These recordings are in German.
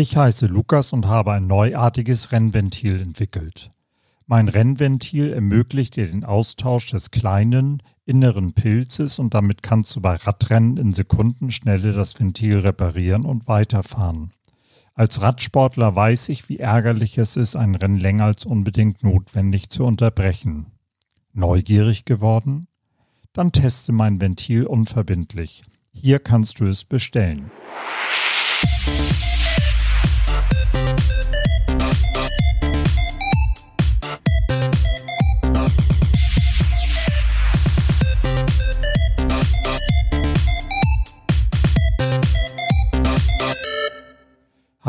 Ich heiße Lukas und habe ein neuartiges Rennventil entwickelt. Mein Rennventil ermöglicht dir den Austausch des kleinen, inneren Pilzes und damit kannst du bei Radrennen in Sekundenschnelle das Ventil reparieren und weiterfahren. Als Radsportler weiß ich, wie ärgerlich es ist, ein Rennen länger als unbedingt notwendig zu unterbrechen. Neugierig geworden? Dann teste mein Ventil unverbindlich. Hier kannst du es bestellen.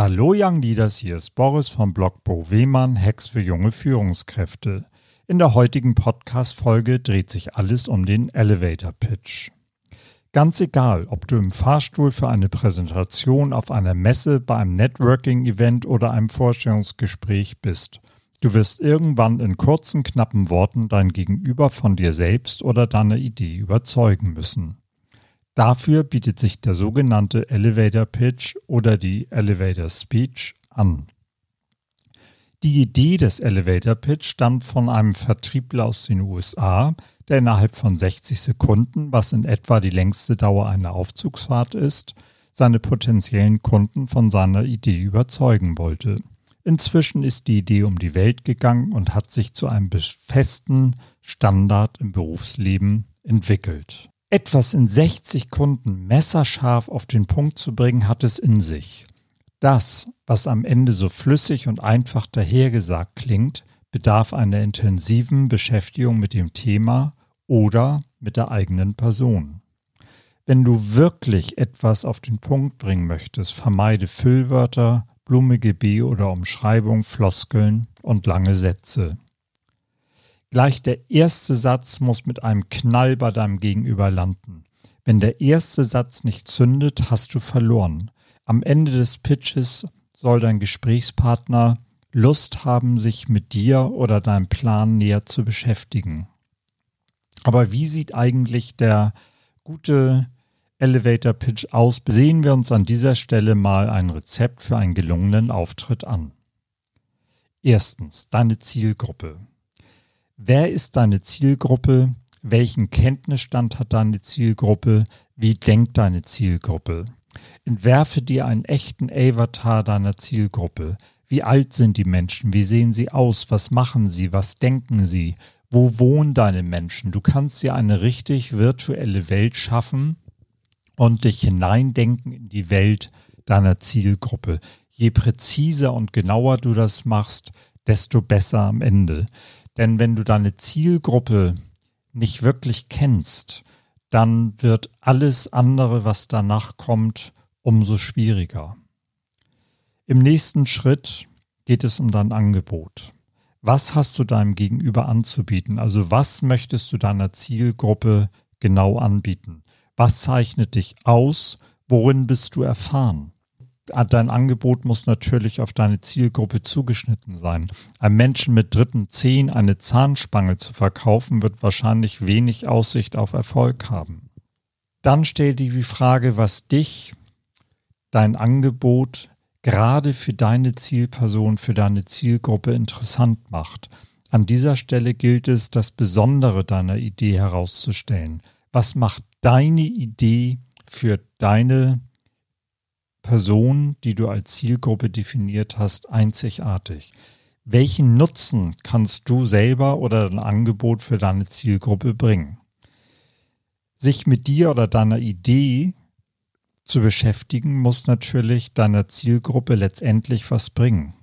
Hallo Young Leaders, hier ist Boris vom Blog Bo Wehmann, Hacks für junge Führungskräfte. In der heutigen Podcast-Folge dreht sich alles um den Elevator Pitch. Ganz egal, ob du im Fahrstuhl für eine Präsentation auf einer Messe, bei einem Networking-Event oder einem Vorstellungsgespräch bist. Du wirst irgendwann in kurzen, knappen Worten dein Gegenüber von dir selbst oder deiner Idee überzeugen müssen. Dafür bietet sich der sogenannte Elevator Pitch oder die Elevator Speech an. Die Idee des Elevator Pitch stammt von einem Vertriebler aus den USA, der innerhalb von 60 Sekunden, was in etwa die längste Dauer einer Aufzugsfahrt ist, seine potenziellen Kunden von seiner Idee überzeugen wollte. Inzwischen ist die Idee um die Welt gegangen und hat sich zu einem festen Standard im Berufsleben entwickelt. Etwas in 60 Sekunden messerscharf auf den Punkt zu bringen, hat es in sich. Das, was am Ende so flüssig und einfach dahergesagt klingt, bedarf einer intensiven Beschäftigung mit dem Thema oder mit der eigenen Person. Wenn du wirklich etwas auf den Punkt bringen möchtest, vermeide Füllwörter, blumige B- oder Umschreibung, Floskeln und lange Sätze. Gleich der erste Satz muss mit einem Knall bei deinem Gegenüber landen. Wenn der erste Satz nicht zündet, hast du verloren. Am Ende des Pitches soll dein Gesprächspartner Lust haben, sich mit dir oder deinem Plan näher zu beschäftigen. Aber wie sieht eigentlich der gute Elevator Pitch aus? Sehen wir uns an dieser Stelle mal ein Rezept für einen gelungenen Auftritt an. Erstens, deine Zielgruppe. Wer ist deine Zielgruppe? Welchen Kenntnisstand hat deine Zielgruppe? Wie denkt deine Zielgruppe? Entwerfe dir einen echten Avatar deiner Zielgruppe. Wie alt sind die Menschen? Wie sehen sie aus? Was machen sie? Was denken sie? Wo wohnen deine Menschen? Du kannst dir eine richtig virtuelle Welt schaffen und dich hineindenken in die Welt deiner Zielgruppe. Je präziser und genauer du das machst, desto besser am Ende. Denn wenn du deine Zielgruppe nicht wirklich kennst, dann wird alles andere, was danach kommt, umso schwieriger. Im nächsten Schritt geht es um dein Angebot. Was hast du deinem Gegenüber anzubieten? Also was möchtest du deiner Zielgruppe genau anbieten? Was zeichnet dich aus? Worin bist du erfahren? Dein Angebot muss natürlich auf deine Zielgruppe zugeschnitten sein. Einem Menschen mit dritten Zehen eine Zahnspange zu verkaufen, wird wahrscheinlich wenig Aussicht auf Erfolg haben. Dann stell dir die Frage, was dich, dein Angebot gerade für deine Zielperson, für deine Zielgruppe interessant macht. An dieser Stelle gilt es, das Besondere deiner Idee herauszustellen. Was macht deine Idee für deine Person, die du als Zielgruppe definiert hast, einzigartig. Welchen Nutzen kannst du selber oder dein Angebot für deine Zielgruppe bringen? Sich mit dir oder deiner Idee zu beschäftigen, muss natürlich deiner Zielgruppe letztendlich was bringen.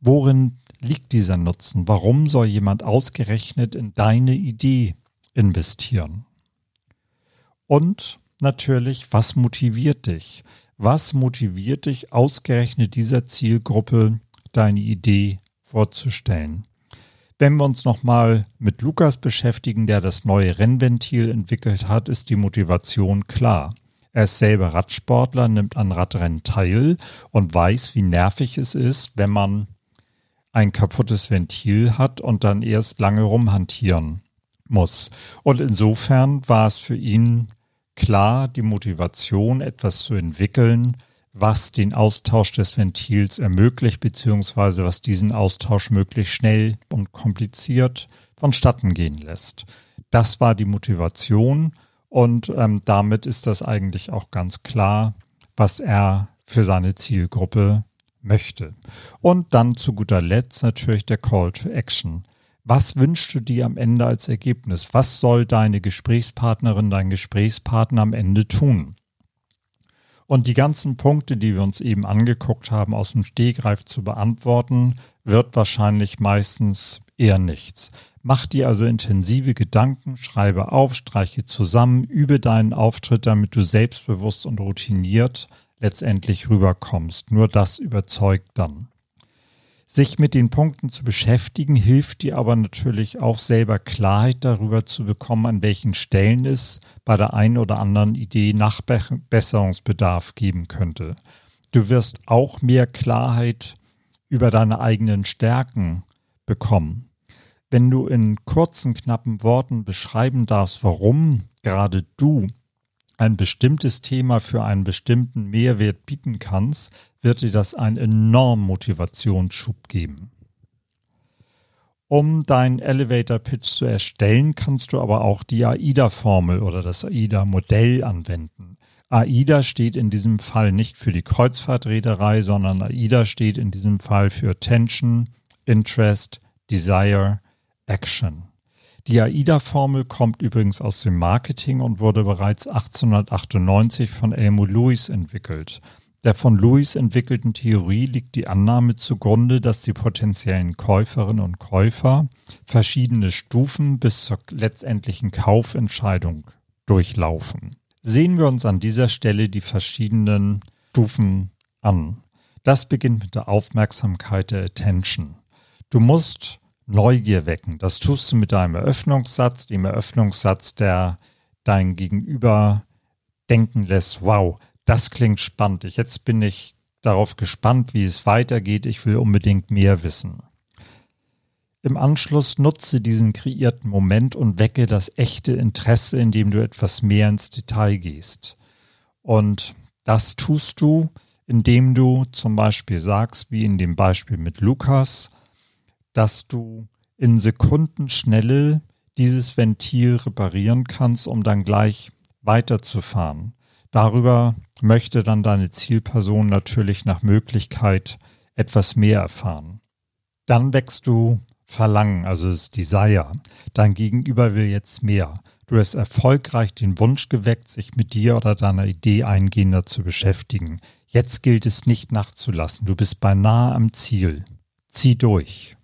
Worin liegt dieser Nutzen? Warum soll jemand ausgerechnet in deine Idee investieren? Und natürlich, was motiviert dich? Was motiviert dich ausgerechnet dieser Zielgruppe deine Idee vorzustellen? Wenn wir uns nochmal mit Lukas beschäftigen, der das neue Rennventil entwickelt hat, ist die Motivation klar. Er ist selber Radsportler, nimmt an Radrennen teil und weiß, wie nervig es ist, wenn man ein kaputtes Ventil hat und dann erst lange rumhantieren muss. Und insofern war es für ihn klar die Motivation, etwas zu entwickeln, was den Austausch des Ventils ermöglicht, beziehungsweise was diesen Austausch möglichst schnell und kompliziert vonstatten gehen lässt. Das war die Motivation und ähm, damit ist das eigentlich auch ganz klar, was er für seine Zielgruppe möchte. Und dann zu guter Letzt natürlich der Call to Action. Was wünschst du dir am Ende als Ergebnis? Was soll deine Gesprächspartnerin, dein Gesprächspartner am Ende tun? Und die ganzen Punkte, die wir uns eben angeguckt haben, aus dem Stegreif zu beantworten, wird wahrscheinlich meistens eher nichts. Mach dir also intensive Gedanken, schreibe auf, streiche zusammen, übe deinen Auftritt, damit du selbstbewusst und routiniert letztendlich rüberkommst. Nur das überzeugt dann. Sich mit den Punkten zu beschäftigen, hilft dir aber natürlich auch selber Klarheit darüber zu bekommen, an welchen Stellen es bei der einen oder anderen Idee Nachbesserungsbedarf geben könnte. Du wirst auch mehr Klarheit über deine eigenen Stärken bekommen. Wenn du in kurzen, knappen Worten beschreiben darfst, warum gerade du ein bestimmtes Thema für einen bestimmten Mehrwert bieten kannst, wird dir das einen enormen Motivationsschub geben. Um deinen Elevator Pitch zu erstellen, kannst du aber auch die AIDA-Formel oder das AIDA-Modell anwenden. AIDA steht in diesem Fall nicht für die Kreuzfahrtreederei, sondern AIDA steht in diesem Fall für Attention, Interest, Desire, Action. Die AIDA-Formel kommt übrigens aus dem Marketing und wurde bereits 1898 von Elmo Lewis entwickelt. Der von Lewis entwickelten Theorie liegt die Annahme zugrunde, dass die potenziellen Käuferinnen und Käufer verschiedene Stufen bis zur letztendlichen Kaufentscheidung durchlaufen. Sehen wir uns an dieser Stelle die verschiedenen Stufen an. Das beginnt mit der Aufmerksamkeit der Attention. Du musst Neugier wecken. Das tust du mit deinem Eröffnungssatz, dem Eröffnungssatz, der dein Gegenüber denken lässt, wow, das klingt spannend. Ich, jetzt bin ich darauf gespannt, wie es weitergeht. Ich will unbedingt mehr wissen. Im Anschluss nutze diesen kreierten Moment und wecke das echte Interesse, indem du etwas mehr ins Detail gehst. Und das tust du, indem du zum Beispiel sagst, wie in dem Beispiel mit Lukas, dass du in Sekundenschnelle dieses Ventil reparieren kannst, um dann gleich weiterzufahren. Darüber möchte dann deine Zielperson natürlich nach Möglichkeit etwas mehr erfahren. Dann wächst du Verlangen, also das Desire. Dein Gegenüber will jetzt mehr. Du hast erfolgreich den Wunsch geweckt, sich mit dir oder deiner Idee eingehender zu beschäftigen. Jetzt gilt es nicht nachzulassen. Du bist beinahe am Ziel. Zieh durch.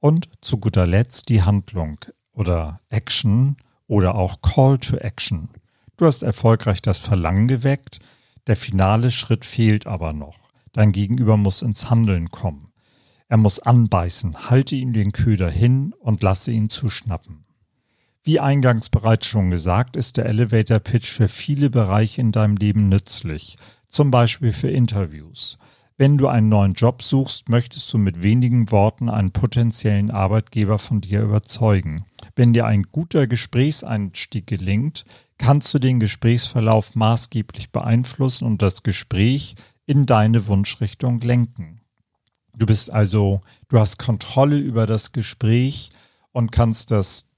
Und zu guter Letzt die Handlung oder Action oder auch Call to Action. Du hast erfolgreich das Verlangen geweckt, der finale Schritt fehlt aber noch. Dein Gegenüber muss ins Handeln kommen. Er muss anbeißen, halte ihm den Köder hin und lasse ihn zuschnappen. Wie eingangs bereits schon gesagt, ist der Elevator Pitch für viele Bereiche in deinem Leben nützlich, zum Beispiel für Interviews. Wenn du einen neuen Job suchst, möchtest du mit wenigen Worten einen potenziellen Arbeitgeber von dir überzeugen. Wenn dir ein guter Gesprächseinstieg gelingt, kannst du den Gesprächsverlauf maßgeblich beeinflussen und das Gespräch in deine Wunschrichtung lenken. Du bist also, du hast Kontrolle über das Gespräch und kannst das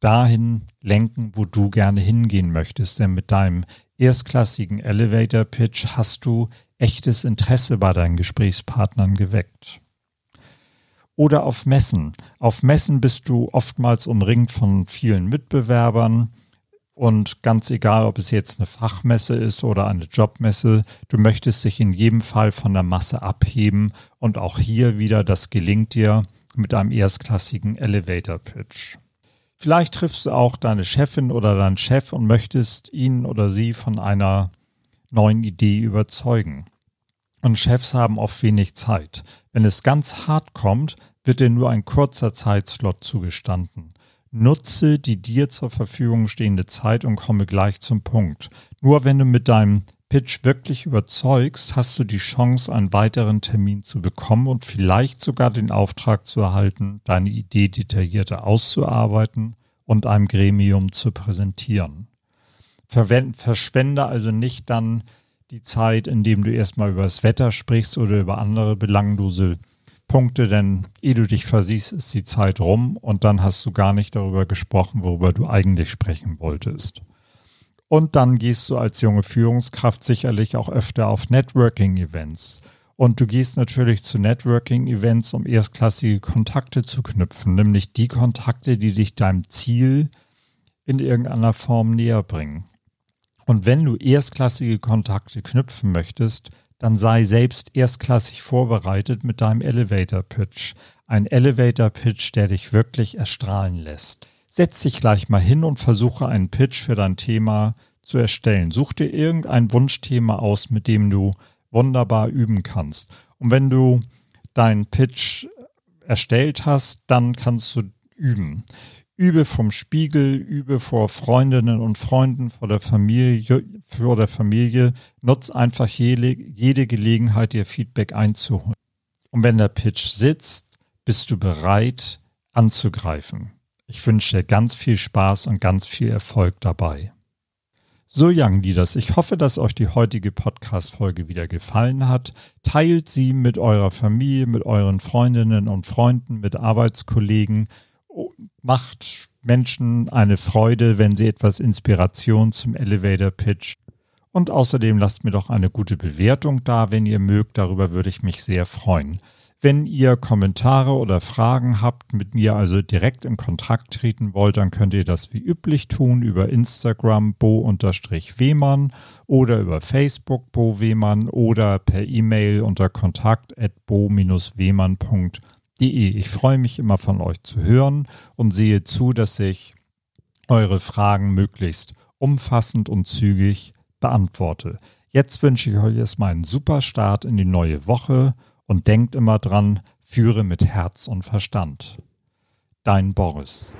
dahin lenken, wo du gerne hingehen möchtest. Denn mit deinem erstklassigen Elevator Pitch hast du echtes Interesse bei deinen Gesprächspartnern geweckt. Oder auf Messen. Auf Messen bist du oftmals umringt von vielen Mitbewerbern und ganz egal, ob es jetzt eine Fachmesse ist oder eine Jobmesse, du möchtest dich in jedem Fall von der Masse abheben und auch hier wieder, das gelingt dir mit einem erstklassigen Elevator Pitch. Vielleicht triffst du auch deine Chefin oder deinen Chef und möchtest ihn oder sie von einer neuen Idee überzeugen. Und Chefs haben oft wenig Zeit. Wenn es ganz hart kommt, wird dir nur ein kurzer Zeitslot zugestanden. Nutze die dir zur Verfügung stehende Zeit und komme gleich zum Punkt. Nur wenn du mit deinem Pitch wirklich überzeugst, hast du die Chance, einen weiteren Termin zu bekommen und vielleicht sogar den Auftrag zu erhalten, deine Idee detaillierter auszuarbeiten und einem Gremium zu präsentieren. Verschwende also nicht dann die Zeit, in dem du erstmal über das Wetter sprichst oder über andere belanglose Punkte, denn ehe du dich versiehst, ist die Zeit rum und dann hast du gar nicht darüber gesprochen, worüber du eigentlich sprechen wolltest. Und dann gehst du als junge Führungskraft sicherlich auch öfter auf Networking-Events. Und du gehst natürlich zu Networking-Events, um erstklassige Kontakte zu knüpfen, nämlich die Kontakte, die dich deinem Ziel in irgendeiner Form näher bringen. Und wenn du erstklassige Kontakte knüpfen möchtest, dann sei selbst erstklassig vorbereitet mit deinem Elevator Pitch. Ein Elevator Pitch, der dich wirklich erstrahlen lässt. Setz dich gleich mal hin und versuche einen Pitch für dein Thema zu erstellen. Such dir irgendein Wunschthema aus, mit dem du wunderbar üben kannst. Und wenn du deinen Pitch erstellt hast, dann kannst du üben. Übe vom Spiegel, übe vor Freundinnen und Freunden, vor der Familie, vor der Familie. Nutz einfach jede, jede Gelegenheit, dir Feedback einzuholen. Und wenn der Pitch sitzt, bist du bereit anzugreifen. Ich wünsche dir ganz viel Spaß und ganz viel Erfolg dabei. So, Young Leaders, ich hoffe, dass euch die heutige Podcast-Folge wieder gefallen hat. Teilt sie mit eurer Familie, mit euren Freundinnen und Freunden, mit Arbeitskollegen. Macht Menschen eine Freude, wenn sie etwas Inspiration zum Elevator Pitch. Und außerdem lasst mir doch eine gute Bewertung da, wenn ihr mögt. Darüber würde ich mich sehr freuen. Wenn ihr Kommentare oder Fragen habt, mit mir also direkt in Kontakt treten wollt, dann könnt ihr das wie üblich tun über Instagram bo-wehmann oder über Facebook bo wehmann oder per E-Mail unter kontakt at bo-wehmann.de. Ich freue mich immer von euch zu hören und sehe zu, dass ich eure Fragen möglichst umfassend und zügig beantworte. Jetzt wünsche ich euch erstmal einen super Start in die neue Woche und denkt immer dran, führe mit Herz und Verstand. Dein Boris.